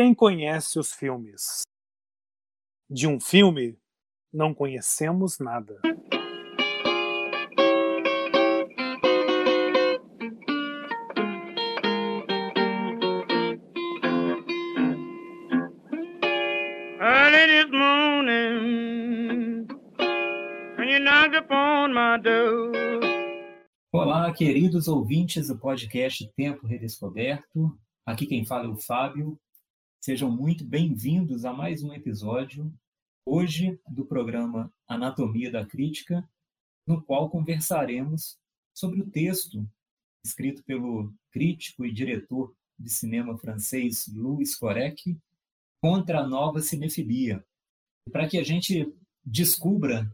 Quem conhece os filmes? De um filme, não conhecemos nada. Early this morning, when you knocked upon my door. Olá, queridos ouvintes do podcast Tempo Redescoberto. Aqui quem fala é o Fábio. Sejam muito bem-vindos a mais um episódio, hoje do programa Anatomia da Crítica, no qual conversaremos sobre o texto escrito pelo crítico e diretor de cinema francês Louis Corec, Contra a Nova Cinefilia. Para que a gente descubra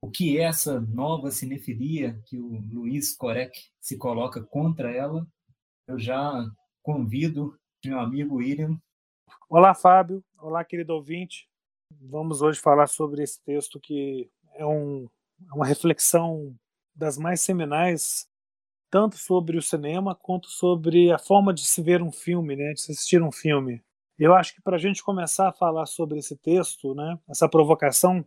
o que é essa nova cinefilia que o Luiz Corec se coloca contra ela, eu já convido meu amigo William. Olá, Fábio. Olá, querido ouvinte. Vamos hoje falar sobre esse texto que é um, é uma reflexão das mais seminais, tanto sobre o cinema quanto sobre a forma de se ver um filme, né, de se assistir um filme. Eu acho que para a gente começar a falar sobre esse texto, né, essa provocação,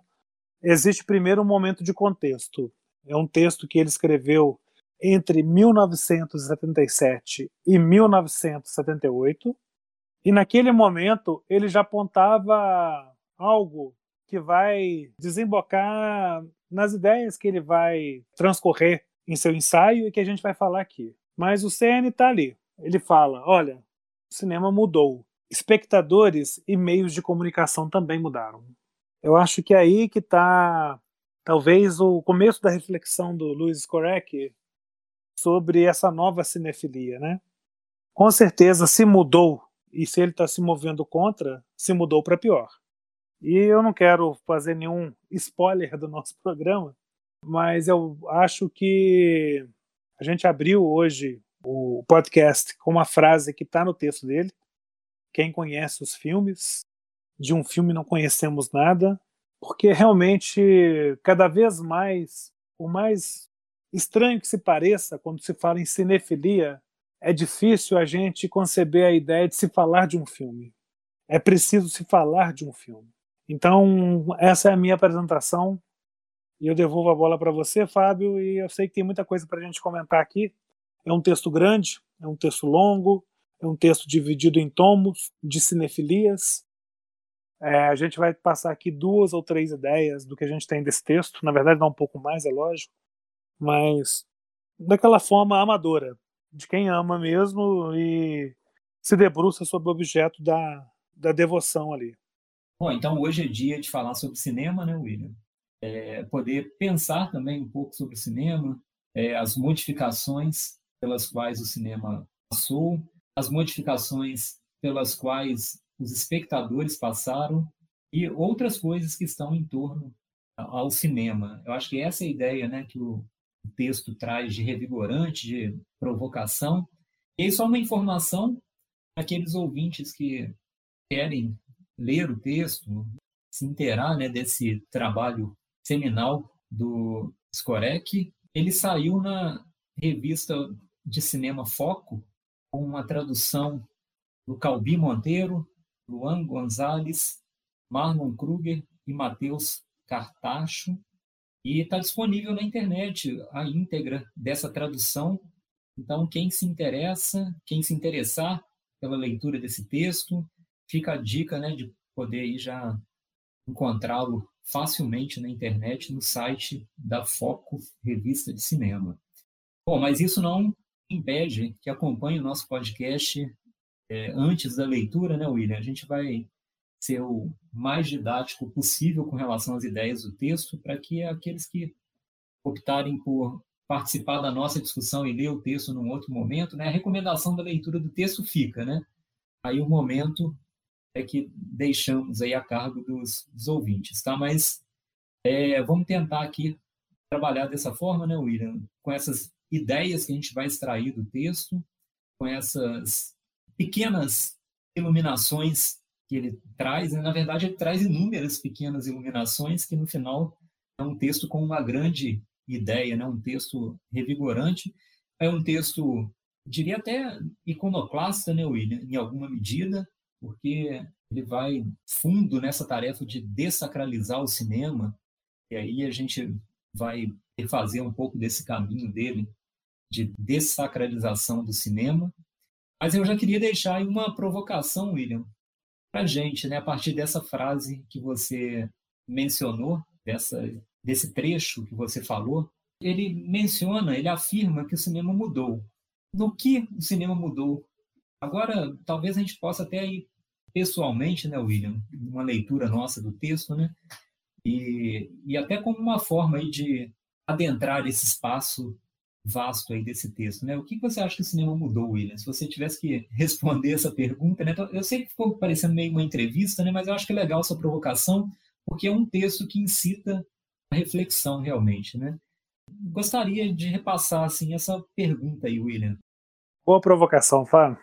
existe primeiro um momento de contexto. É um texto que ele escreveu entre 1977 e 1978, e naquele momento ele já apontava algo que vai desembocar nas ideias que ele vai transcorrer em seu ensaio e que a gente vai falar aqui. Mas o CN está ali. Ele fala: olha, o cinema mudou. Espectadores e meios de comunicação também mudaram. Eu acho que é aí que está talvez o começo da reflexão do Luiz Corec sobre essa nova cinefilia, né? Com certeza se mudou e se ele está se movendo contra, se mudou para pior. E eu não quero fazer nenhum spoiler do nosso programa, mas eu acho que a gente abriu hoje o podcast com uma frase que está no texto dele. Quem conhece os filmes de um filme não conhecemos nada, porque realmente cada vez mais, o mais estranho que se pareça quando se fala em cinefilia, é difícil a gente conceber a ideia de se falar de um filme. É preciso se falar de um filme. Então, essa é a minha apresentação. E eu devolvo a bola para você, Fábio, e eu sei que tem muita coisa para a gente comentar aqui. É um texto grande, é um texto longo, é um texto dividido em tomos de cinefilias, é, a gente vai passar aqui duas ou três ideias do que a gente tem desse texto. Na verdade, dá um pouco mais, é lógico, mas daquela forma amadora, de quem ama mesmo e se debruça sobre o objeto da, da devoção ali. Bom, então hoje é dia de falar sobre cinema, né, William? É, poder pensar também um pouco sobre o cinema, é, as modificações pelas quais o cinema passou, as modificações pelas quais os espectadores passaram e outras coisas que estão em torno ao cinema. Eu acho que essa é a ideia né, que o texto traz de revigorante, de provocação. E aí só uma informação para aqueles ouvintes que querem ler o texto, se inteirar né, desse trabalho seminal do Skorek. Ele saiu na revista de cinema Foco, com uma tradução do Calbi Monteiro, Luan Gonzalez, Marlon Kruger e Matheus Cartacho. E está disponível na internet a íntegra dessa tradução. Então, quem se interessa, quem se interessar pela leitura desse texto, fica a dica né, de poder aí já encontrá-lo facilmente na internet, no site da Foco Revista de Cinema. Bom, mas isso não impede que acompanhe o nosso podcast é, antes da leitura, né, William? A gente vai ser o mais didático possível com relação às ideias do texto, para que aqueles que optarem por participar da nossa discussão e ler o texto num outro momento, né, a recomendação da leitura do texto fica, né? Aí o momento é que deixamos aí a cargo dos, dos ouvintes, tá? Mas é, vamos tentar aqui trabalhar dessa forma, né, William? Com essas ideias que a gente vai extrair do texto, com essas pequenas iluminações que ele traz, né? na verdade, ele traz inúmeras pequenas iluminações que no final é um texto com uma grande ideia, né? um texto revigorante, é um texto, diria até iconoclasta, né, William, em alguma medida, porque ele vai fundo nessa tarefa de dessacralizar o cinema, e aí a gente vai refazer um pouco desse caminho dele de dessacralização do cinema. Mas eu já queria deixar aí uma provocação, William, para gente, né, a partir dessa frase que você mencionou, dessa, desse trecho que você falou, ele menciona, ele afirma que o cinema mudou. No que o cinema mudou? Agora, talvez a gente possa até ir pessoalmente, né, William, uma leitura nossa do texto, né, e, e até como uma forma aí de adentrar esse espaço vasto aí desse texto, né? O que você acha que o cinema mudou, William? Se você tivesse que responder essa pergunta, né? Eu sei que ficou parecendo meio uma entrevista, né? Mas eu acho que é legal essa provocação, porque é um texto que incita a reflexão realmente, né? Gostaria de repassar assim essa pergunta aí, William. Boa provocação, Fábio.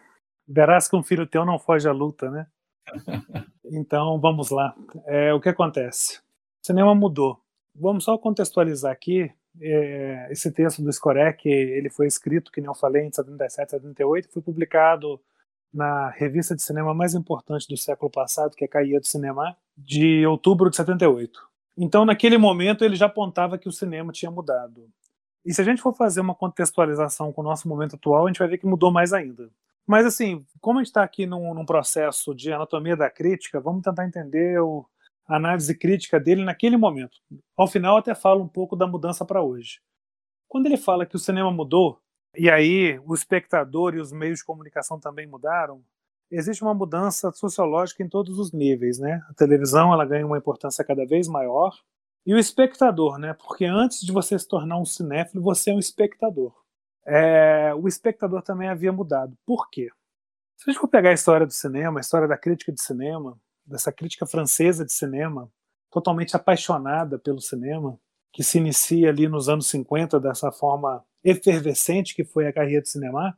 Verás que um filho teu não foge à luta, né? então, vamos lá. É, o que acontece? O cinema mudou. Vamos só contextualizar aqui. É, esse texto do Skorek, ele foi escrito, que nem eu falei, em 77, 78, foi publicado na revista de cinema mais importante do século passado, que é Caia do Cinema, de outubro de 78. Então, naquele momento, ele já apontava que o cinema tinha mudado. E se a gente for fazer uma contextualização com o nosso momento atual, a gente vai ver que mudou mais ainda. Mas, assim, como a gente está aqui num, num, processo de anatomia da crítica, vamos tentar entender o, análise crítica dele naquele momento. Ao final, até falo um pouco da mudança para hoje. Quando ele fala que o cinema mudou, e aí o espectador e os meios de comunicação também mudaram, existe uma mudança sociológica em todos os níveis, né? A televisão ela ganha uma importância cada vez maior e o espectador, né? Porque antes de você se tornar um cinéfilo, você é um espectador. É, o espectador também havia mudado. Por quê? Se a gente for pegar a história do cinema, a história da crítica de cinema, dessa crítica francesa de cinema, totalmente apaixonada pelo cinema, que se inicia ali nos anos 50 dessa forma efervescente que foi a carreira do cinema,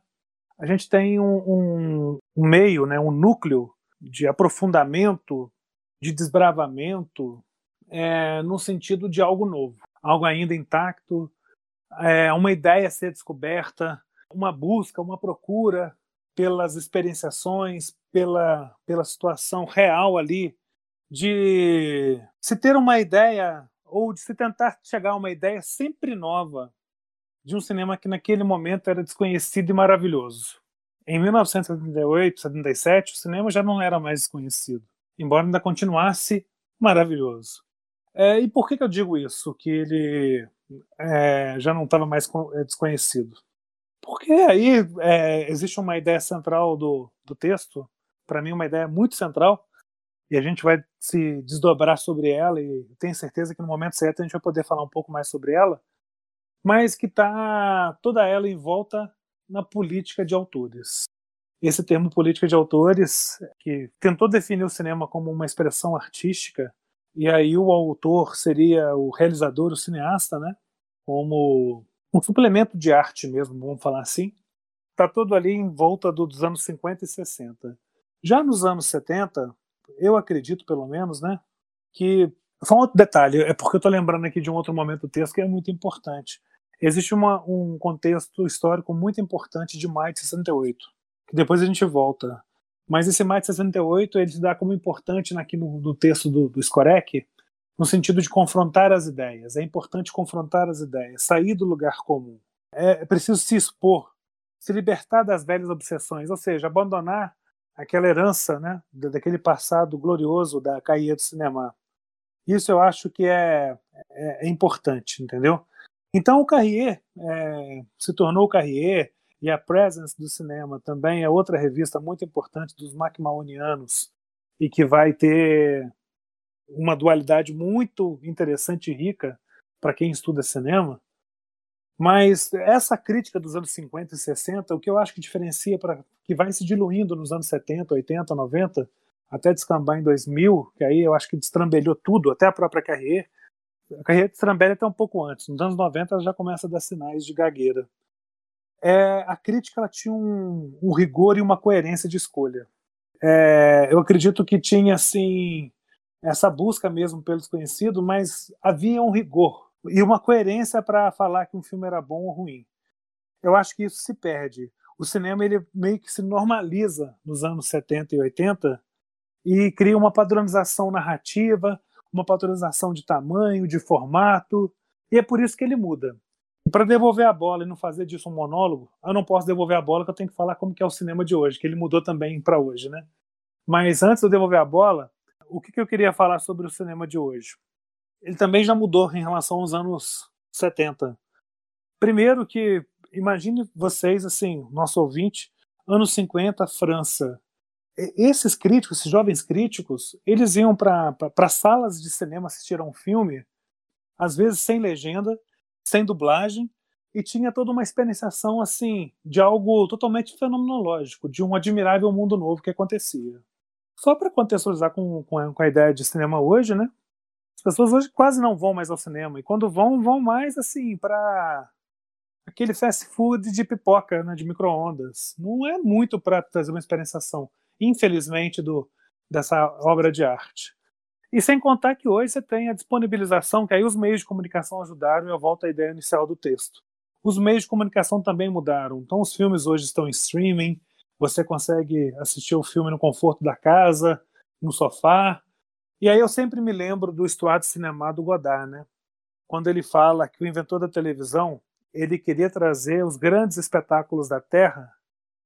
a gente tem um, um, um meio, né, um núcleo de aprofundamento, de desbravamento, é, no sentido de algo novo, algo ainda intacto, é, uma ideia a ser descoberta, uma busca, uma procura pelas experienciações, pela, pela situação real ali, de se ter uma ideia ou de se tentar chegar a uma ideia sempre nova de um cinema que naquele momento era desconhecido e maravilhoso. Em 1978, 77, o cinema já não era mais desconhecido, embora ainda continuasse maravilhoso. É, e por que, que, eu digo isso? Que ele é, já não estava mais é, desconhecido? Porque aí é, existe uma ideia central do, do texto, para mim, uma ideia muito central, e a gente vai se desdobrar sobre ela, e tenho certeza que no momento certo a gente vai poder falar um pouco mais sobre ela, mas que está toda ela em volta na política de autores. Esse termo política de autores, que tentou definir o cinema como uma expressão artística, e aí o autor seria o realizador, o cineasta, né? Como um suplemento de arte mesmo, vamos falar assim. Está todo ali em volta dos anos 50 e 60. Já nos anos 70, eu acredito pelo menos, né, que só um outro detalhe, é porque eu estou lembrando aqui de um outro momento do texto que é muito importante. Existe uma, um contexto histórico muito importante de maio de 68, que depois a gente volta. Mas esse maio de 68 ele se dá como importante aqui no, no texto do, do Skorek, no sentido de confrontar as ideias. É importante confrontar as ideias, sair do lugar comum. É, é preciso se expor, se libertar das velhas obsessões, ou seja, abandonar aquela herança né, daquele passado glorioso da caía do cinema. Isso eu acho que é, é, é importante, entendeu? Então o Carrier é, se tornou o Carrier e a Presence do Cinema também é outra revista muito importante dos MacMahonianos e que vai ter uma dualidade muito interessante e rica para quem estuda cinema. Mas essa crítica dos anos 50 e 60, o que eu acho que diferencia para que vai se diluindo nos anos 70, 80, 90, até descambar em 2000, que aí eu acho que destrambelhou tudo, até a própria Carrier, a carreira de Strambelli até um pouco antes. Nos anos 90 ela já começa a dar sinais de gagueira. É, a crítica ela tinha um, um, rigor e uma coerência de escolha. É, eu acredito que tinha assim essa busca mesmo pelo desconhecido, mas havia um rigor e uma coerência para falar que um filme era bom ou ruim. Eu acho que isso se perde. O cinema ele meio que se normaliza nos anos 70 e 80 e cria uma padronização narrativa, uma padronização de tamanho, de formato, e é por isso que ele muda. Para devolver a bola e não fazer disso um monólogo, eu não posso devolver a bola, que eu tenho que falar como que é o cinema de hoje, que ele mudou também para hoje, né? Mas antes de eu devolver a bola, o que, que eu queria falar sobre o cinema de hoje? Ele também já mudou em relação aos anos 70. Primeiro que, imagine vocês, assim, nosso ouvinte, anos 50, França. Esses críticos, esses jovens críticos, eles iam para salas de cinema assistir a um filme, às vezes sem legenda, sem dublagem, e tinha toda uma experienciação assim de algo totalmente fenomenológico, de um admirável mundo novo que acontecia. Só para contextualizar com, com a, com, a, ideia de cinema hoje, né? As pessoas hoje quase não vão mais ao cinema e quando vão, vão mais assim para aquele fast food de pipoca, né, de microondas. Não é muito para trazer uma experienciação, infelizmente, do dessa obra de arte. E sem contar que hoje você tem a disponibilização, que aí os meios de comunicação ajudaram, e eu volto à ideia inicial do texto. Os meios de comunicação também mudaram. Então, os filmes hoje estão em streaming, você consegue assistir o filme no conforto da casa, no sofá. E aí eu sempre me lembro do Estuário Cinema do Godard, né? Quando ele fala que o inventor da televisão, ele queria trazer os grandes espetáculos da Terra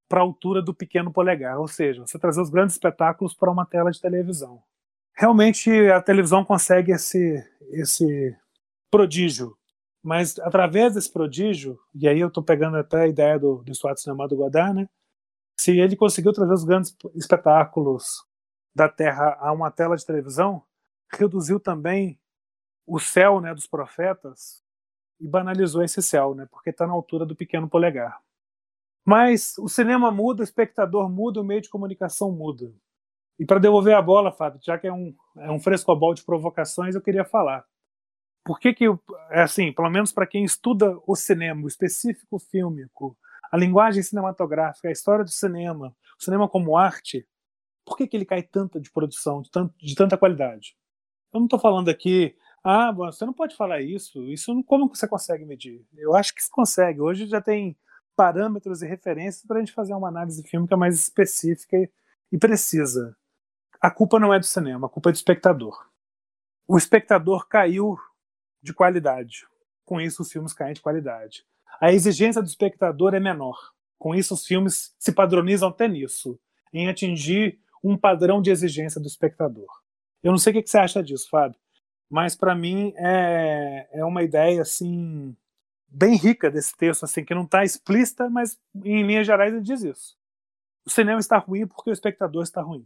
para a altura do pequeno polegar, ou seja, você trazer os grandes espetáculos para uma tela de televisão realmente a televisão consegue esse, esse prodígio. Mas através desse prodígio, e aí eu estou pegando até a ideia do, do Stuart Cinema do Godard, né? Se ele conseguiu trazer os grandes espetáculos da Terra a uma tela de televisão, reduziu também o céu né, dos profetas e banalizou esse céu, né, porque está na altura do pequeno polegar. Mas o cinema muda, o espectador muda, o meio de comunicação muda. E para devolver a bola, Fábio, já que é um, é um frescobol de provocações, eu queria falar. Por que que, assim, pelo menos para quem estuda o cinema, o específico fílmico, a linguagem cinematográfica, a história do cinema, o cinema como arte, por que, que ele cai tanto de produção, de, tanto, de tanta qualidade? Eu não estou falando aqui, ah, você não pode falar isso, isso como você consegue medir? Eu acho que se consegue. Hoje já tem parâmetros e referências para a gente fazer uma análise fílmica mais específica e precisa a culpa não é do cinema, a culpa é do espectador. O espectador caiu de qualidade. Com isso, os filmes caem de qualidade. A exigência do espectador é menor. Com isso, os filmes se padronizam até nisso, em atingir um padrão de exigência do espectador. Eu não sei o que você acha disso, Fábio, mas para mim é, é uma ideia assim bem rica desse texto, assim que não está explícita, mas em linhas gerais ele diz isso. O cinema está ruim porque o espectador está ruim.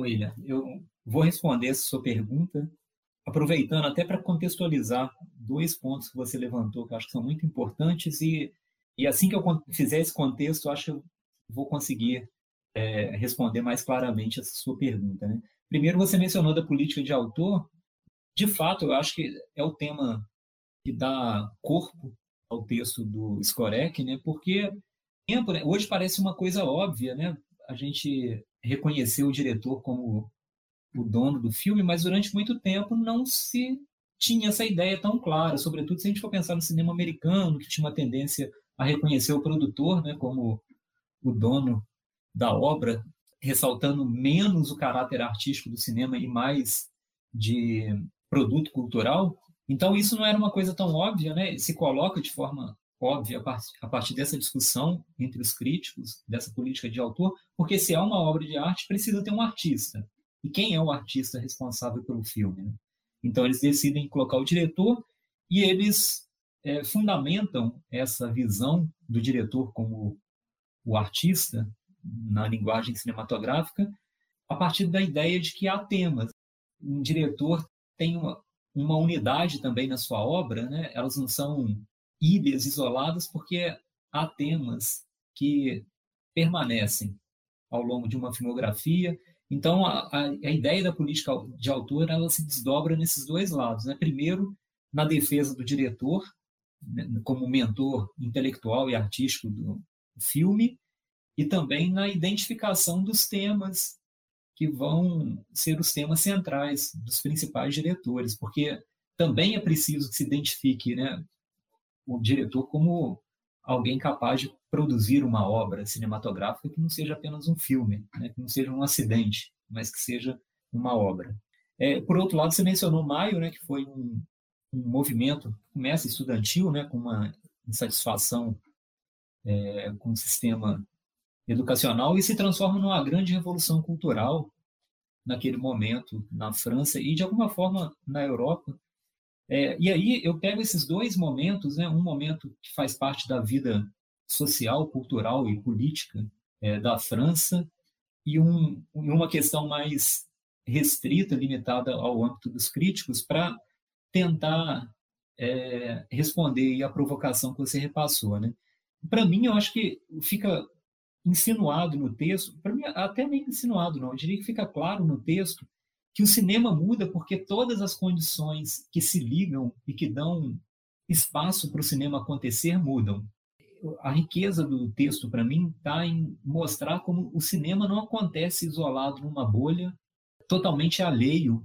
Bom, William, eu vou responder essa sua pergunta, aproveitando até para contextualizar dois pontos que você levantou, que eu acho que são muito importantes, e, e assim que eu fizer esse contexto, eu acho que eu vou conseguir é, responder mais claramente essa sua pergunta. Né? Primeiro, você mencionou da política de autor. De fato, eu acho que é o tema que dá corpo ao texto do Skorek, né? porque né? hoje parece uma coisa óbvia, né? A gente reconhecer o diretor como o dono do filme, mas durante muito tempo não se tinha essa ideia tão clara, sobretudo se a gente for pensar no cinema americano, que tinha uma tendência a reconhecer o produtor né, como o dono da obra, ressaltando menos o caráter artístico do cinema e mais de produto cultural. Então isso não era uma coisa tão óbvia, né? Se coloca de forma óbvia a partir dessa discussão entre os críticos dessa política de autor, porque se é uma obra de arte, precisa ter um artista. E quem é o artista responsável pelo filme? Né? Então, eles decidem colocar o diretor e eles é, fundamentam essa visão do diretor como o artista na linguagem cinematográfica a partir da ideia de que há temas. Um diretor tem uma, uma unidade também na sua obra, né? elas não são ilhas isoladas, porque há temas que permanecem ao longo de uma filmografia. Então, a, a, a ideia da política de autor ela se desdobra nesses dois lados. Né? Primeiro, na defesa do diretor, né, como mentor intelectual e artístico do filme, e também na identificação dos temas que vão ser os temas centrais dos principais diretores, porque também é preciso que se identifique né, o diretor como alguém capaz de produzir uma obra cinematográfica que não seja apenas um filme, né, que não seja um acidente, mas que seja uma obra. É, por outro lado, você mencionou Maio, né, que foi um, um movimento, começa estudantil, né, com uma insatisfação é, com o sistema educacional e se transforma numa grande revolução cultural naquele momento na França e de alguma forma na Europa é, e aí eu pego esses dois momentos, né, um momento que faz parte da vida social, cultural e política é, da França, e um, uma questão mais restrita, limitada ao âmbito dos críticos, para tentar é, responder à provocação que você repassou. Né? Para mim, eu acho que fica insinuado no texto, para mim, até nem insinuado, não, eu diria que fica claro no texto que o cinema muda porque todas as condições que se ligam e que dão espaço para o cinema acontecer mudam. A riqueza do texto, para mim, está em mostrar como o cinema não acontece isolado numa bolha, totalmente alheio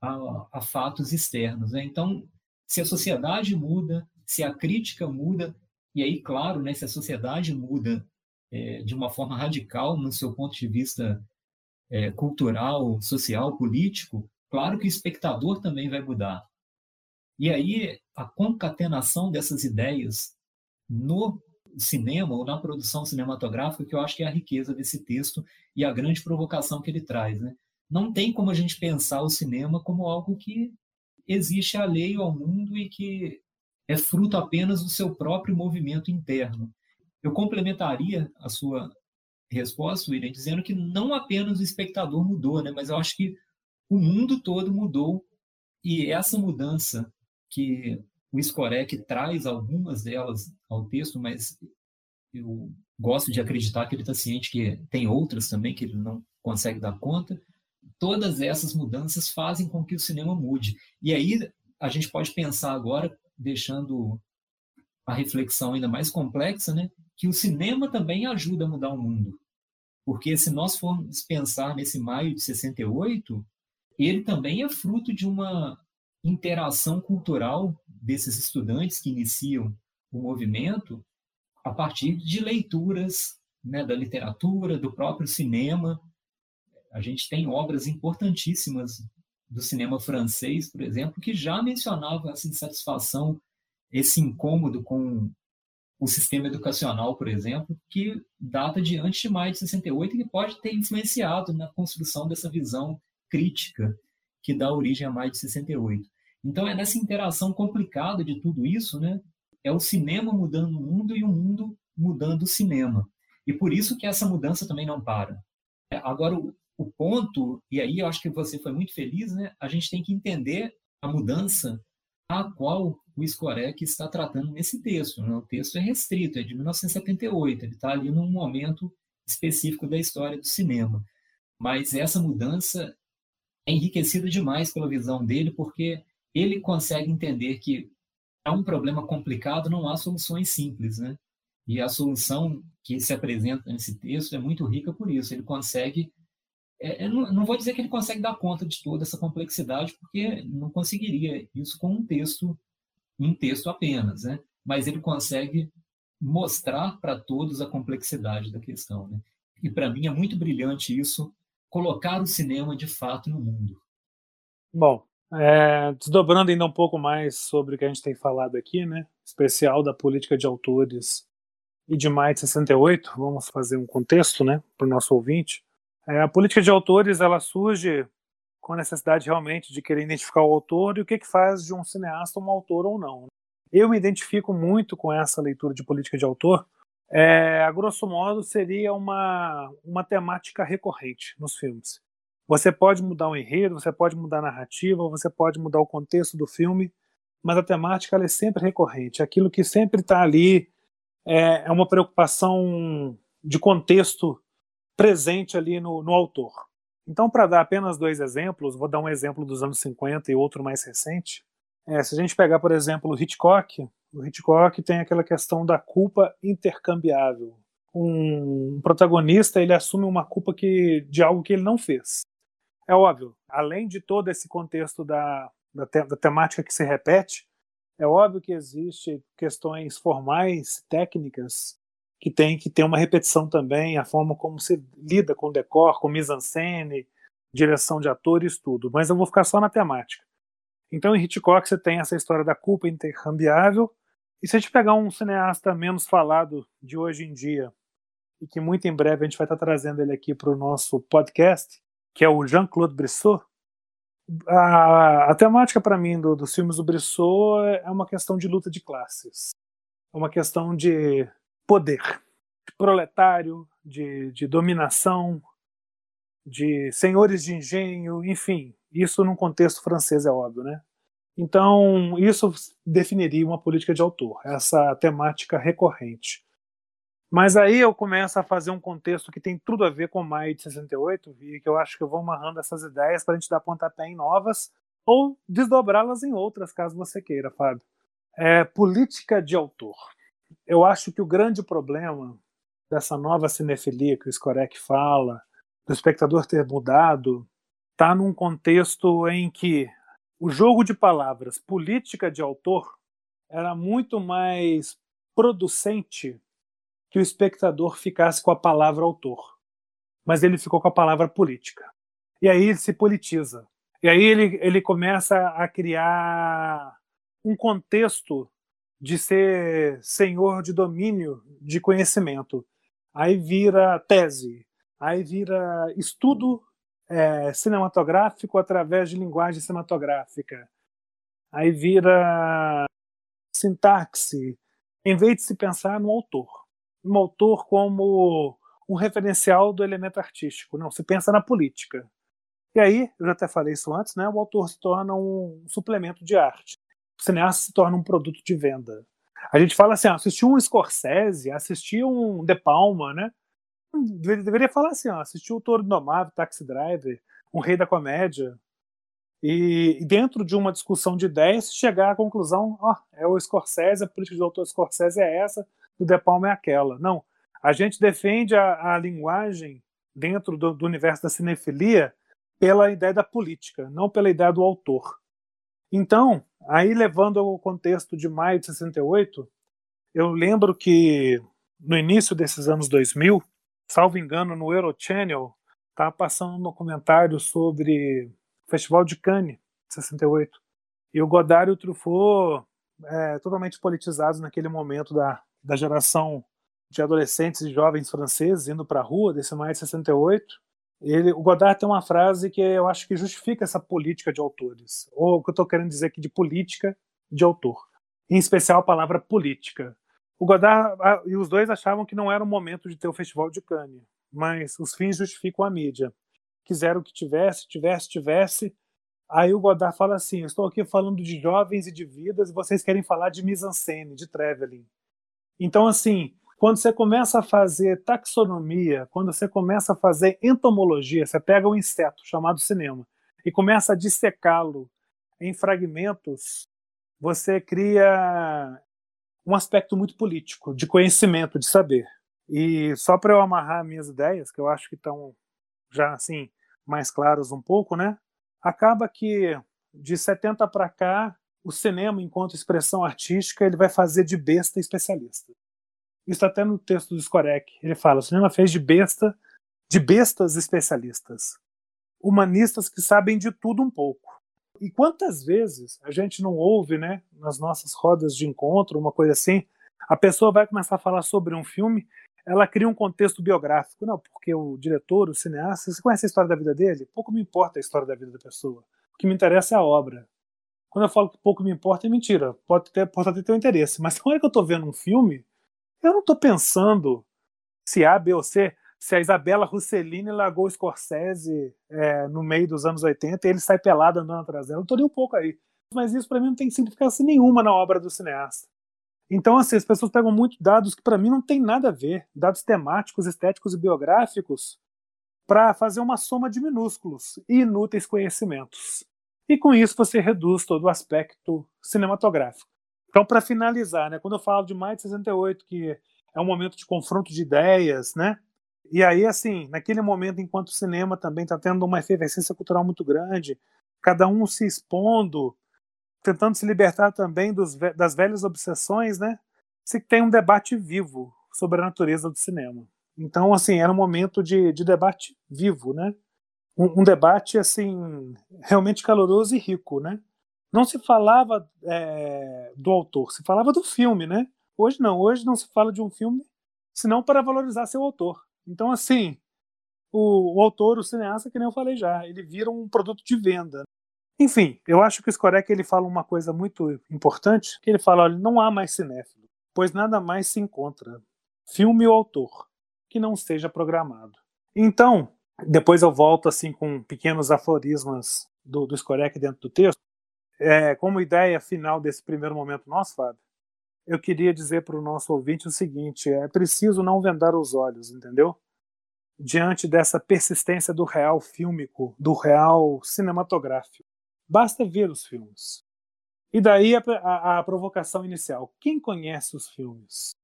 a, a fatos externos. Né? Então, se a sociedade muda, se a crítica muda, e aí, claro, né, se a sociedade muda é, de uma forma radical no seu ponto de vista é, cultural, social, político, claro que o espectador também vai mudar. E aí a concatenação dessas ideias no cinema ou na produção cinematográfica que eu acho que é a riqueza desse texto e a grande provocação que ele traz, né? Não tem como a gente pensar o cinema como algo que existe alheio ao mundo e que é fruto apenas do seu próprio movimento interno. Eu complementaria a sua resposta, William, dizendo que não apenas o espectador mudou, né, mas eu acho que o mundo todo mudou e essa mudança que o Scorek traz algumas delas ao texto, mas eu gosto de acreditar que ele está ciente que tem outras também que ele não consegue dar conta. Todas essas mudanças fazem com que o cinema mude. E aí a gente pode pensar agora, deixando a reflexão ainda mais complexa, né? Que o cinema também ajuda a mudar o mundo. Porque se nós formos pensar nesse maio de 68, ele também é fruto de uma interação cultural desses estudantes que iniciam o movimento a partir de leituras né, da literatura, do próprio cinema. A gente tem obras importantíssimas do cinema francês, por exemplo, que já mencionavam essa insatisfação, esse incômodo com o sistema educacional, por exemplo, que data de antes de maio de 68 e que pode ter influenciado na construção dessa visão crítica que dá origem a maio de 68. Então é nessa interação complicada de tudo isso, né? É o cinema mudando o mundo e o mundo mudando o cinema. E por isso que essa mudança também não para. É, agora o, o ponto, e aí eu acho que você foi muito feliz, né? A gente tem que entender a mudança a qual o Scorek está tratando nesse texto. Né? O texto é restrito, é de 1978, ele está ali num momento específico da história do cinema. Mas essa mudança é enriquecida demais pela visão dele, porque ele consegue entender que é um problema complicado, não há soluções simples, né? E a solução que se apresenta nesse texto é muito rica por isso. Ele consegue é, não, não, vou dizer que ele consegue dar conta de toda essa complexidade, porque não conseguiria isso com um texto, um texto apenas, né? Mas ele consegue mostrar para todos a complexidade da questão, né? E para mim é muito brilhante isso, colocar o cinema de fato no mundo. Bom, é, desdobrando ainda um pouco mais sobre o que a gente tem falado aqui, né? Especial da política de autores e de maio de 68, vamos fazer um contexto, né, para o nosso ouvinte. É, a política de autores ela surge com a necessidade realmente de querer identificar o autor e o que, que faz de um cineasta um autor ou não. Eu me identifico muito com essa leitura de política de autor. É, a grosso modo, seria uma, uma temática recorrente nos filmes. Você pode mudar o enredo, você pode mudar a narrativa, você pode mudar o contexto do filme, mas a temática é sempre recorrente. Aquilo que sempre está ali é, é, uma preocupação de contexto presente ali no, no autor. Então, para dar apenas dois exemplos, vou dar um exemplo dos anos 50 e outro mais recente. É, se a gente pegar, por exemplo, o Hitchcock, o Hitchcock tem aquela questão da culpa intercambiável. Um protagonista ele assume uma culpa que, de algo que ele não fez. É óbvio, além de todo esse contexto da, da, te, da temática que se repete, é óbvio que existe questões formais, técnicas, que tem que ter uma repetição também, a forma como se lida com decor, com mise-en-scène, direção de atores, tudo. Mas eu vou ficar só na temática. Então, em Hitchcock, você tem essa história da culpa intercambiável. E se a gente pegar um cineasta menos falado de hoje em dia, e que muito em breve a gente vai estar trazendo ele aqui para o nosso podcast, que é o Jean-Claude Brissot, a, a temática para mim do, dos filmes do Brissot é uma questão de luta de classes. É uma questão de poder, de proletário, de, de dominação, de senhores de engenho, enfim, isso num contexto francês é óbvio, né? Então, isso definiria uma política de autor, essa temática recorrente. Mas aí eu começo a fazer um contexto que tem tudo a ver com Maio de 68 e que eu acho que eu vou amarrando essas ideias para a gente dar pontapé em novas ou desdobrá-las em outras, caso você queira, Fábio. É, política de autor. Eu acho que o grande problema dessa nova cinefilia que o Skorek fala, do espectador ter mudado, está num contexto em que o jogo de palavras política de autor era muito mais producente que o espectador ficasse com a palavra autor. Mas ele ficou com a palavra política. E aí ele se politiza. E aí ele, ele começa a criar um contexto de ser senhor de domínio de conhecimento. Aí vira tese, aí vira estudo é, cinematográfico através de linguagem cinematográfica. Aí vira sintaxe, em vez de se pensar no autor um autor como um referencial do elemento artístico. Não, se pensa na política. E aí, eu já até falei isso antes, né, o autor se torna um suplemento de arte. O cineasta se torna um produto de venda. A gente fala assim, assistiu um Scorsese, assistiu um De Palma, né? Deveria falar assim, assistiu o Toro Indomável, Taxi Driver, Um Rei da Comédia. E, dentro de uma discussão de ideias, chegar à conclusão, ó, é o Scorsese, a política do autor Scorsese é essa, do De Palma é aquela. Não. A gente defende a, a linguagem dentro do, do, universo da cinefilia pela ideia da política, não pela ideia do autor. Então, aí levando ao contexto de maio de 68, eu lembro que no início desses anos 2000, salvo engano, no Eurochannel, estava passando um documentário sobre o Festival de Cannes, de 68. E o Godard e o Truffaut, é, totalmente politizados naquele momento da, da geração de adolescentes e jovens franceses indo para a rua, desse maio de 68, ele, o Godard tem uma frase que eu acho que justifica essa política de autores, ou o que eu estou querendo dizer aqui de política de autor, em especial a palavra política. O Godard e os dois achavam que não era o momento de ter o Festival de Cannes, mas os fins justificam a mídia. Quiseram que tivesse, tivesse, tivesse. Aí o Godard fala assim: estou aqui falando de jovens e de vidas, e vocês querem falar de mise-en-scène, de traveling. Então, assim, quando você começa a fazer taxonomia, quando você começa a fazer entomologia, você pega um inseto chamado cinema e começa a dissecá-lo em fragmentos, você cria um aspecto muito político, de conhecimento, de saber. E só para eu amarrar minhas ideias, que eu acho que estão já assim mais claras um pouco, né? Acaba que de 70 para cá o cinema, enquanto expressão artística, ele vai fazer de besta especialista. Isso tá até no texto do Skorek. Ele fala: o cinema fez de besta, de bestas especialistas, humanistas que sabem de tudo um pouco. E quantas vezes a gente não ouve, né, nas nossas rodas de encontro, uma coisa assim, a pessoa vai começar a falar sobre um filme, ela cria um contexto biográfico. Não, porque o diretor, o cineasta, você conhece a história da vida dele? Pouco me importa a história da vida da pessoa. O que me interessa é a obra. Quando eu falo que pouco me importa, é mentira. Pode ter, pode ter teu interesse. Mas na hora que eu estou vendo um filme, eu não estou pensando se A, B ou C, se a Isabela Rossellini largou o Scorsese é, no meio dos anos 80 e ele sai pelado andando atrás dela. Eu estou nem um pouco aí. mas isso para mim não tem significância nenhuma na obra do cineasta. Então, assim, as pessoas pegam muito dados que para mim não tem nada a ver, dados temáticos, estéticos e biográficos, para fazer uma soma de minúsculos e inúteis conhecimentos. E com isso você reduz todo o aspecto cinematográfico. Então, para finalizar, né, quando eu falo de mais de 68, que é um momento de confronto de ideias, né? E aí, assim, naquele momento, enquanto o cinema também está tendo uma efervescência cultural muito grande, cada um se expondo, tentando se libertar também dos, das velhas obsessões, né? Se tem um debate vivo sobre a natureza do cinema. Então, assim, era um momento de, de debate vivo, né? Um, um, debate, assim, realmente caloroso e rico, né? Não se falava é, do autor, se falava do filme, né? Hoje não, hoje não se fala de um filme senão para valorizar seu autor. Então, assim, o, o autor, o cineasta, que nem eu falei já, ele vira um produto de venda. Enfim, eu acho que o Skorek ele fala uma coisa muito importante, que ele fala, olha, não há mais cinéfilo, pois nada mais se encontra, filme ou autor, que não seja programado. Então, depois eu volto assim com pequenos aforismas do, do Skorek dentro do texto. É, como ideia final desse primeiro momento nosso, Fábio, eu queria dizer para o nosso ouvinte o seguinte: é preciso não vendar os olhos, entendeu? Diante dessa persistência do real fílmico, do real cinematográfico. Basta ver os filmes. E daí a, a, a, provocação inicial. Quem conhece os filmes?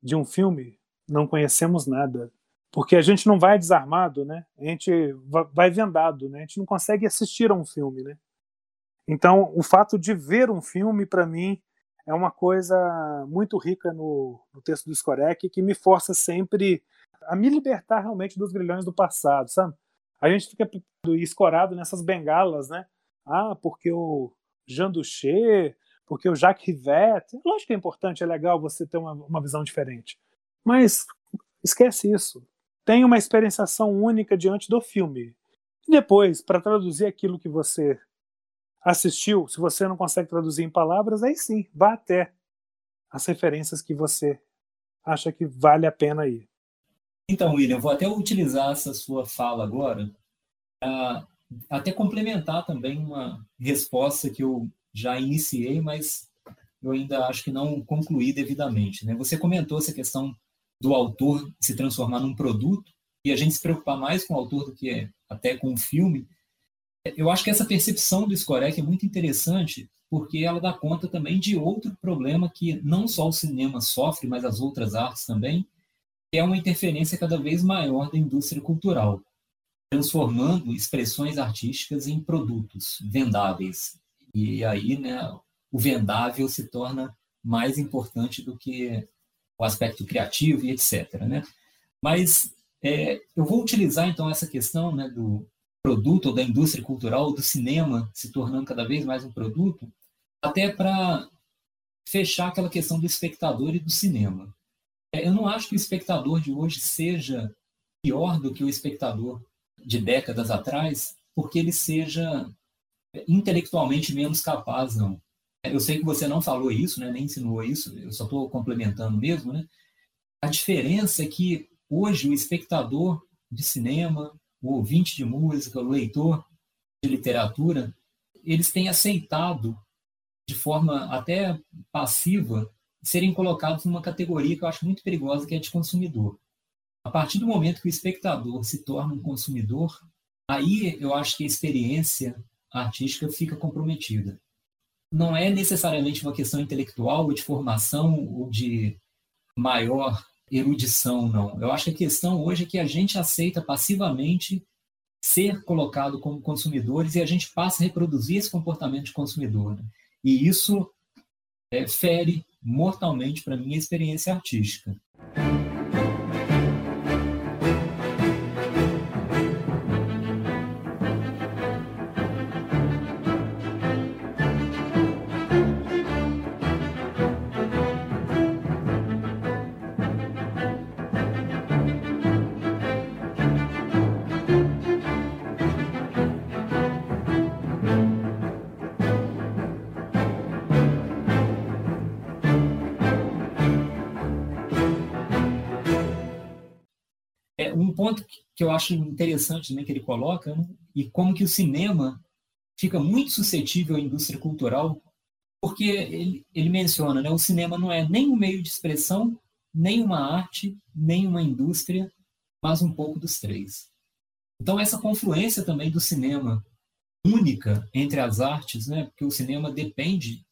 De um filme, não conhecemos nada. Porque a gente não vai desarmado, né? A gente vai vendado, né? A gente não consegue assistir a um filme, né? Então, o fato de ver um filme, para mim, é uma coisa muito rica no, no texto do Skorek que me força sempre a me libertar realmente dos grilhões do passado, sabe? A gente fica escorado nessas bengalas, né? Ah, porque o Jean Duché, porque o Jacques Rivette. Lógico que é importante, é legal você ter uma, uma visão diferente. Mas esquece isso. Tem uma experienciação única diante do filme. E depois, para traduzir aquilo que você assistiu, se você não consegue traduzir em palavras, aí sim, vá até as referências que você acha que vale a pena ir. Então, William, vou até utilizar essa sua fala agora para até complementar também uma resposta que eu já iniciei, mas eu ainda acho que não concluí devidamente. Né? Você comentou essa questão do autor se transformar num produto e a gente se preocupar mais com o autor do que até com o filme. Eu acho que essa percepção do Scorek é muito interessante porque ela dá conta também de outro problema que não só o cinema sofre, mas as outras artes também, que é uma interferência cada vez maior da indústria cultural transformando expressões artísticas em produtos vendáveis. E aí, né, o vendável se torna mais importante do que o aspecto criativo e etc. Né? Mas é, eu vou utilizar então essa questão né, do produto ou da indústria cultural, do cinema se tornando cada vez mais um produto, até para fechar aquela questão do espectador e do cinema. É, eu não acho que o espectador de hoje seja pior do que o espectador de décadas atrás, porque ele seja intelectualmente menos capaz, não. Eu sei que você não falou isso, né, nem insinuou isso, eu só estou complementando mesmo, né? A diferença é que hoje o espectador de cinema, o ouvinte de música, o leitor de literatura, eles têm aceitado de forma até passiva serem colocados numa categoria que eu acho muito perigosa, que é de consumidor. A partir do momento que o espectador se torna um consumidor, aí eu acho que a experiência artística fica comprometida. Não é necessariamente uma questão intelectual ou de formação ou de maior erudição, não. Eu acho que a questão hoje é que a gente aceita passivamente ser colocado como consumidores e a gente passa a reproduzir esse comportamento de consumidor. Né? E isso é, fere mortalmente para mim a experiência artística. Ponto que eu acho interessante também que ele coloca, né? e como que o cinema fica muito suscetível à indústria cultural, porque ele, ele menciona, né, o cinema não é nem um meio de expressão, nem uma arte, nem uma indústria, mas um pouco dos três. Então essa confluência também do cinema única entre as artes, né, porque o cinema depende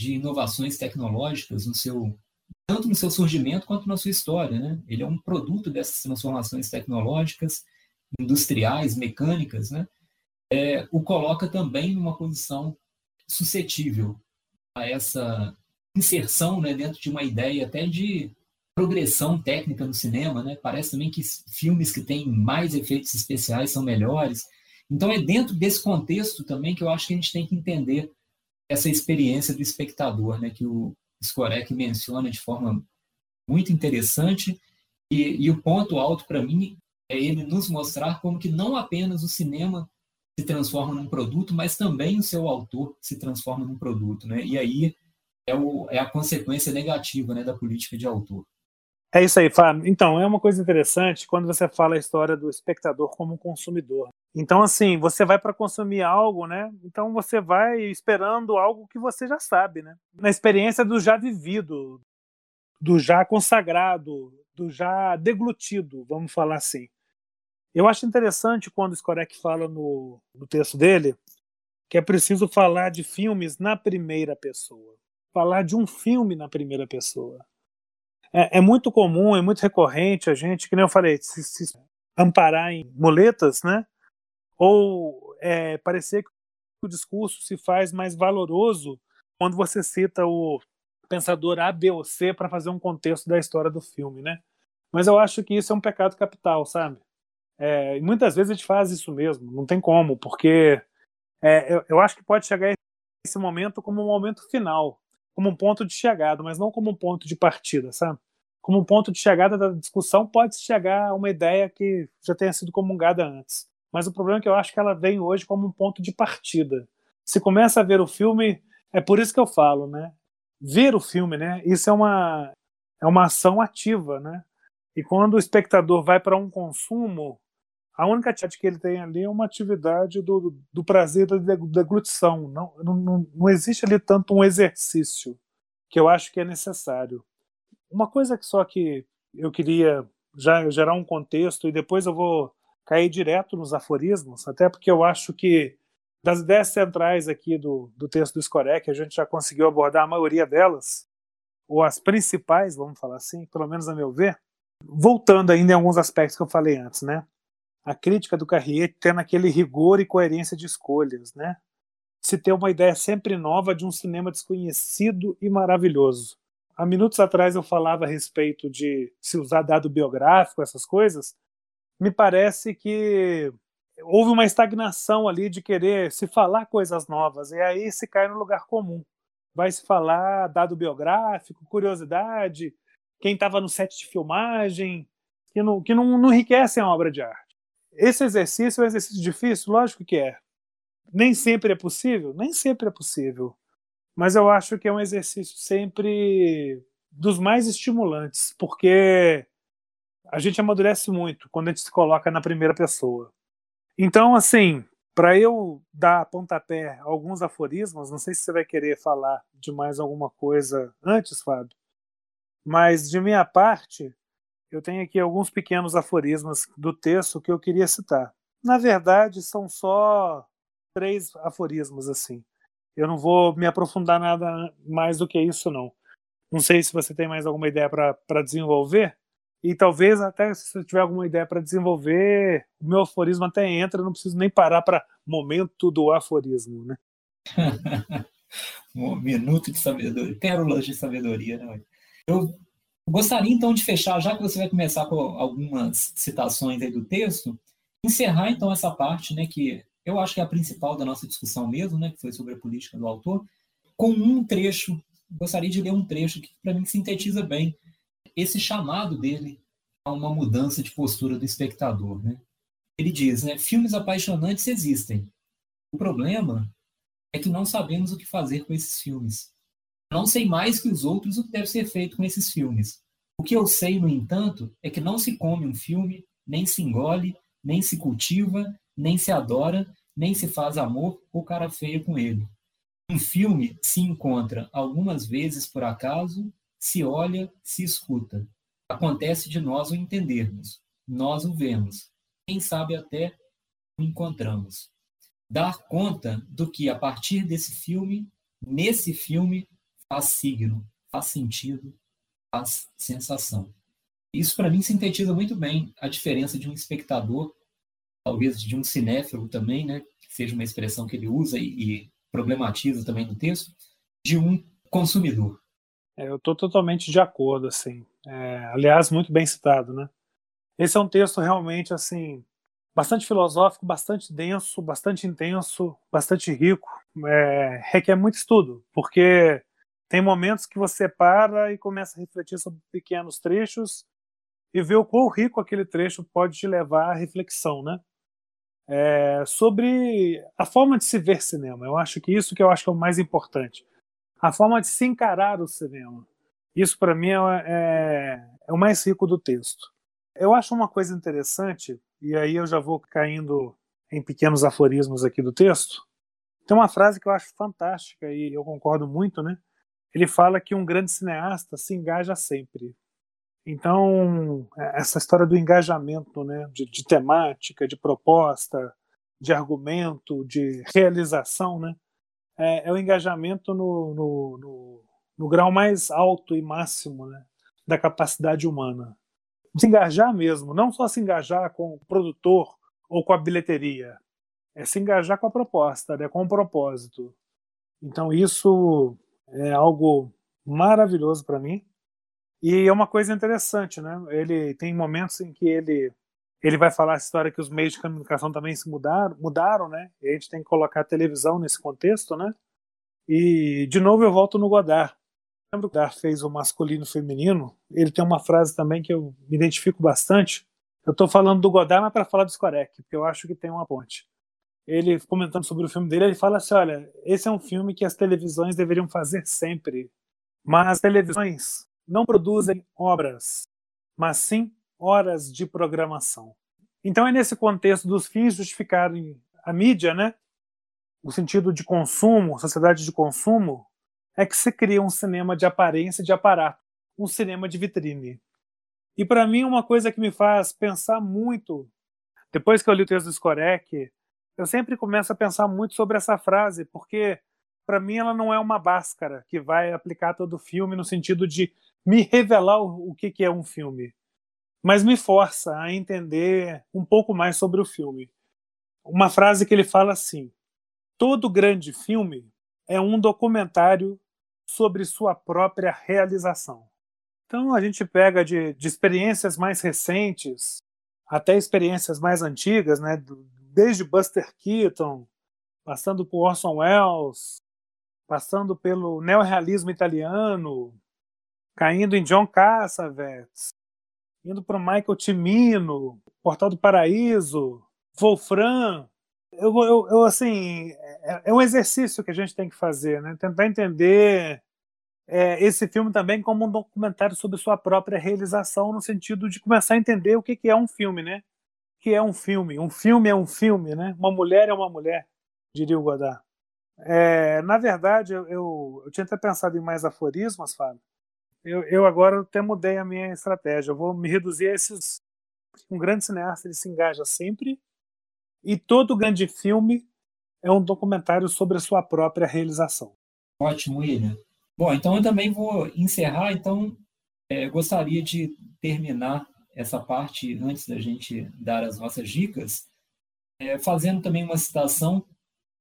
de inovações tecnológicas no seu tanto no seu surgimento quanto na sua história, né? Ele é um produto dessas transformações tecnológicas, industriais, mecânicas, né? É, o coloca também numa posição suscetível a essa inserção, né, dentro de uma ideia até de progressão técnica no cinema, né? Parece também que filmes que têm mais efeitos especiais são melhores. Então é dentro desse contexto também que eu acho que a gente tem que entender essa experiência do espectador, né? Que o Skorek menciona de forma muito interessante e, e o ponto alto para mim é ele nos mostrar como que não apenas o cinema se transforma num produto, mas também o seu autor se transforma num produto, né? E aí é, o, é a consequência negativa né, da política de autor. É isso aí, Fábio. Então, é uma coisa interessante quando você fala a história do espectador como consumidor. Então, assim, você vai para consumir algo, né? Então você vai esperando algo que você já sabe, né? Na experiência do já vivido, do já consagrado, do já deglutido, vamos falar assim. Eu acho interessante quando o Skorek fala no, no texto dele que é preciso falar de filmes na primeira pessoa. Falar de um filme na primeira pessoa é, é, muito comum, é muito recorrente a gente, que nem eu falei, se, se amparar em muletas, né? Ou é, parecer que o discurso se faz mais valoroso quando você cita o pensador A, B ou C para fazer um contexto da história do filme, né? Mas eu acho que isso é um pecado capital, sabe? É, muitas vezes a gente faz isso mesmo, não tem como, porque é, eu, eu, acho que pode chegar esse momento como um momento final como um ponto de chegada, mas não como um ponto de partida, sabe? Como um ponto de chegada da discussão pode chegar a uma ideia que já tenha sido comungada antes. Mas o problema é que eu acho que ela vem hoje como um ponto de partida. Se começa a ver o filme, é por isso que eu falo, né? Ver o filme, né? Isso é uma é uma ação ativa, né? E quando o espectador vai para um consumo, a única atividade que ele tem ali é uma atividade do, do prazer da deglutição. Não, não, não existe ali tanto um exercício que eu acho que é necessário. Uma coisa que só que eu queria já gerar um contexto e depois eu vou cair direto nos aforismos, até porque eu acho que das ideias centrais aqui do, do texto do Scorek, a gente já conseguiu abordar a maioria delas, ou as principais, vamos falar assim, pelo menos a meu ver, voltando ainda em alguns aspectos que eu falei antes, né? A crítica do Carrier tendo aquele rigor e coerência de escolhas, né? Se ter uma ideia sempre nova de um cinema desconhecido e maravilhoso. Há minutos atrás eu falava a respeito de se usar dado biográfico, essas coisas. Me parece que houve uma estagnação ali de querer se falar coisas novas, e aí se cai no lugar comum. Vai se falar dado biográfico, curiosidade, quem estava no set de filmagem, que não, que não, não enriquecem a obra de arte. Esse exercício é um exercício difícil? Lógico que é. Nem sempre é possível? Nem sempre é possível. Mas eu acho que é um exercício sempre dos mais estimulantes, porque a gente amadurece muito quando a gente se coloca na primeira pessoa. Então, assim, para eu dar pontapé alguns aforismos, não sei se você vai querer falar de mais alguma coisa antes, Fábio, mas de minha parte, eu tenho aqui alguns pequenos aforismos do texto que eu queria citar. Na verdade, são só três aforismos assim. Eu não vou me aprofundar nada mais do que isso, não. Não sei se você tem mais alguma ideia para desenvolver. E talvez até se você tiver alguma ideia para desenvolver, o meu aforismo até entra, não preciso nem parar para momento do aforismo, né? um minuto de sabedoria, pérolas de sabedoria, né? Eu Gostaria então de fechar, já que você vai começar com algumas citações do texto, encerrar então essa parte, né, que eu acho que é a principal da nossa discussão mesmo, né, que foi sobre a política do autor, com um trecho. Gostaria de ler um trecho que para mim sintetiza bem esse chamado dele a uma mudança de postura do espectador, né? Ele diz, né, filmes apaixonantes existem. O problema é que não sabemos o que fazer com esses filmes. Não sei mais que os outros o que deve ser feito com esses filmes. O que eu sei, no entanto, é que não se come um filme, nem se engole, nem se cultiva, nem se adora, nem se faz amor ou cara feia com ele. Um filme se encontra algumas vezes por acaso, se olha, se escuta. Acontece de nós o entendermos, nós o vemos, quem sabe até o encontramos. Dar conta do que a partir desse filme, nesse filme, faz signo, faz sentido, faz sensação. Isso para mim sintetiza muito bem a diferença de um espectador, talvez de um cinéfilo também, né, que seja uma expressão que ele usa e, e problematiza também no texto, de um consumidor. É, eu estou totalmente de acordo, assim. É, aliás, muito bem citado, né? Esse é um texto realmente, assim, bastante filosófico, bastante denso, bastante intenso, bastante rico. É, requer muito estudo, porque tem momentos que você para e começa a refletir sobre pequenos trechos e ver o quão rico aquele trecho pode te levar à reflexão, né? é, sobre a forma de se ver cinema. Eu acho que isso que eu acho que é o mais importante. A forma de se encarar o cinema. Isso para mim é, é, é, o mais rico do texto. Eu acho uma coisa interessante, e aí eu já vou caindo em pequenos aforismos aqui do texto. Tem uma frase que eu acho fantástica e eu concordo muito, né? Ele fala que um grande cineasta se engaja sempre. Então, é, essa história do engajamento, né, de, de, temática, de proposta, de argumento, de realização, né, é, é o engajamento no, no, no, no, grau mais alto e máximo né, da capacidade humana. Se engajar mesmo, não só se engajar com o produtor ou com a bilheteria, é se engajar com a proposta, né, com o propósito. Então, isso é algo maravilhoso para mim e é uma coisa interessante, né? Ele tem momentos em que ele ele vai falar a história que os meios de comunicação também se mudaram, mudaram, né? E a gente tem que colocar a televisão nesse contexto, né? E de novo eu volto no Godard. Lembro que o Godard fez o masculino e o feminino. Ele tem uma frase também que eu me identifico bastante. Eu estou falando do Godard, mas para falar do Skorek, porque eu acho que tem uma ponte. Ele comentando sobre o filme dele, ele fala assim: olha, esse é um filme que as televisões deveriam fazer sempre, mas as televisões não produzem obras, mas sim horas de programação. Então é nesse contexto dos fins justificarem a mídia, né? O sentido de consumo, sociedade de consumo, é que se cria um cinema de aparência de aparato, um cinema de vitrine. E para mim uma coisa que me faz pensar muito, depois que eu li o texto do Skorek, eu sempre começo a pensar muito sobre essa frase, porque para mim ela não é uma báscara que vai aplicar todo o filme no sentido de me revelar o, que, é um filme, mas me força a entender um pouco mais sobre o filme. Uma frase que ele fala assim: todo grande filme é um documentário sobre sua própria realização. Então a gente pega de, de experiências mais recentes até experiências mais antigas, né? Desde Buster Keaton, passando por Orson Welles, passando pelo neorrealismo italiano, caindo em John Cassavetes, indo para o Michael Timino, Portal do Paraíso, Wolfram. Eu, eu, eu assim, é, é, um exercício que a gente tem que fazer, né? Tentar entender é, esse filme também como um documentário sobre sua própria realização, no sentido de começar a entender o que, que é um filme, né? Que é um filme? Um filme é um filme, né? Uma mulher é uma mulher, diria o Godard. É, na verdade, eu, eu, eu, tinha até pensado em mais aforismos, Fábio, eu, eu agora até mudei a minha estratégia. Eu vou me reduzir a esses. Um grande cineasta ele se engaja sempre, e todo grande filme é um documentário sobre a sua própria realização. Ótimo, William. Bom, então eu também vou encerrar. Então, é, gostaria de terminar essa parte antes da gente dar as nossas dicas, é, fazendo também uma citação,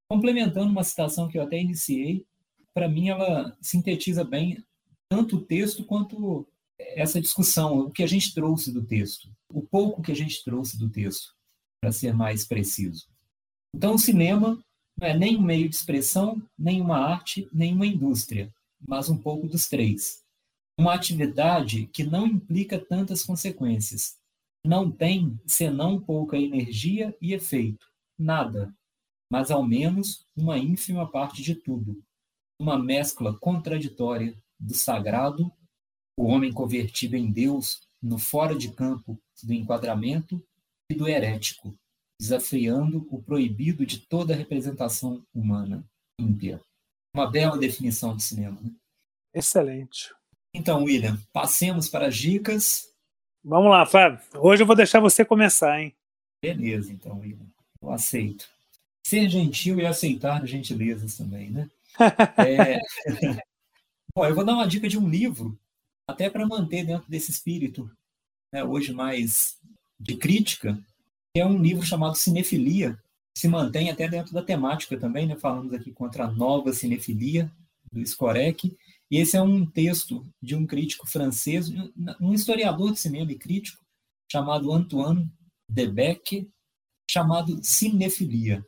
complementando uma citação que eu até iniciei. Para mim, ela sintetiza bem tanto o texto quanto essa discussão, o que a gente trouxe do texto, o pouco que a gente trouxe do texto, para ser mais preciso. Então, o cinema não é nem um meio de expressão, nem uma arte, nem uma indústria, mas um pouco dos três. Uma atividade que não implica tantas consequências. Não tem senão pouca energia e efeito, nada, mas ao menos uma ínfima parte de tudo. Uma mescla contraditória do sagrado, o homem convertido em Deus no fora de campo do enquadramento e do herético, desafiando o proibido de toda representação humana ímpia. Uma bela definição de cinema. Né? Excelente. Então, William, passemos para as dicas. Vamos lá, Fábio. Hoje eu vou deixar você começar, hein? Beleza, então, William. Eu aceito. Ser gentil e aceitar gentilezas também, né? é... Bom, eu vou dar uma dica de um livro, até para manter dentro desse espírito, né, hoje mais de crítica, que é um livro chamado Cinefilia, se mantém até dentro da temática também, né? Falamos aqui contra a nova cinefilia do Skorek, e esse é um texto de um crítico francês, um historiador de cinema e crítico, chamado Antoine Debec, chamado Cinefilia.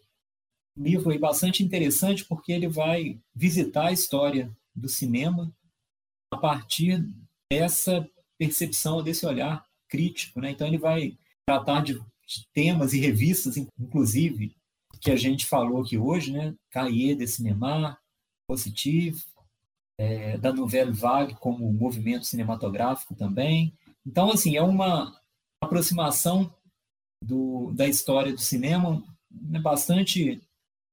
Um livro aí bastante interessante porque ele vai visitar a história do cinema a partir dessa percepção, desse olhar crítico. Né? Então ele vai tratar de, de temas e revistas, inclusive, que a gente falou aqui hoje, né? Cahiers de Cinéma, Positif, é, da Nouvelle Vague como movimento cinematográfico também. Então, assim, é uma aproximação do, da história do cinema né, bastante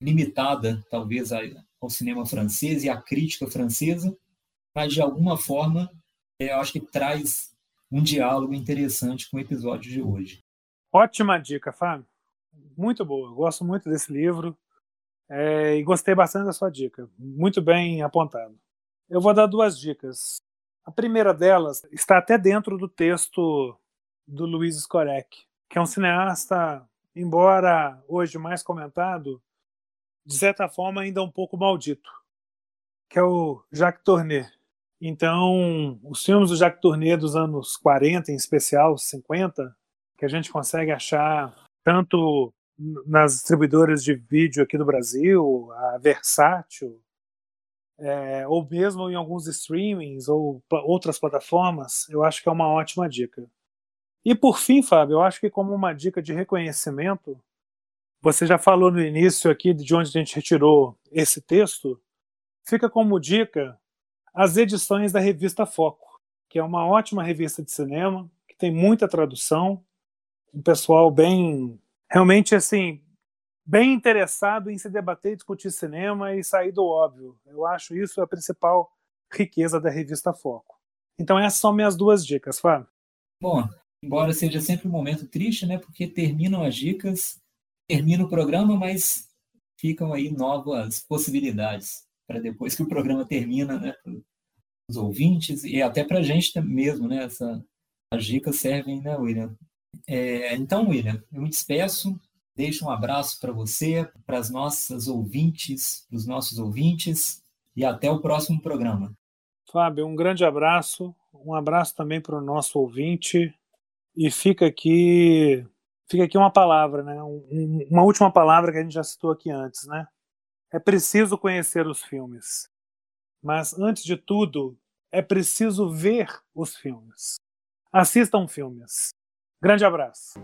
limitada, talvez, ao cinema francês e à crítica francesa, mas, de alguma forma, é, eu acho que traz um diálogo interessante com o episódio de hoje. Ótima dica, Fábio. Muito boa. Gosto muito desse livro é, e gostei bastante da sua dica. Muito bem apontado. Eu vou dar duas dicas. A primeira delas está até dentro do texto do Luiz Skorek, que é um cineasta, embora hoje mais comentado, de certa forma ainda um pouco maldito, que é o Jacques Tourneur. Então, os filmes do Jacques Tourneur dos anos 40, em especial 50, que a gente consegue achar tanto nas distribuidoras de vídeo aqui do Brasil, a Versátil, é, ou mesmo em alguns streamings ou outras plataformas, eu acho que é uma ótima dica. E por fim, Fábio, eu acho que como uma dica de reconhecimento, você já falou no início aqui de onde a gente retirou esse texto, fica como dica as edições da revista Foco, que é uma ótima revista de cinema, que tem muita tradução, um pessoal bem, realmente assim, bem interessado em se debater e discutir cinema e sair do óbvio. Eu acho isso a principal riqueza da revista Foco. Então essas são minhas duas dicas, Fábio. Bom, embora seja sempre um momento triste, né, porque terminam as dicas, termina o programa, mas ficam aí novas possibilidades para depois que o programa termina, né, os ouvintes e até para a gente mesmo, né, essa, as dicas servem, né, William? É, então, William, eu me despeço Deixo um abraço para você, para as nossas ouvintes, para os nossos ouvintes, e até o próximo programa. Fábio, um grande abraço, um abraço também para o nosso ouvinte, e fica aqui, fica aqui uma palavra, né? Um, uma última palavra que a gente já citou aqui antes, né? É preciso conhecer os filmes, mas antes de tudo, é preciso ver os filmes. Assistam filmes. Grande abraço.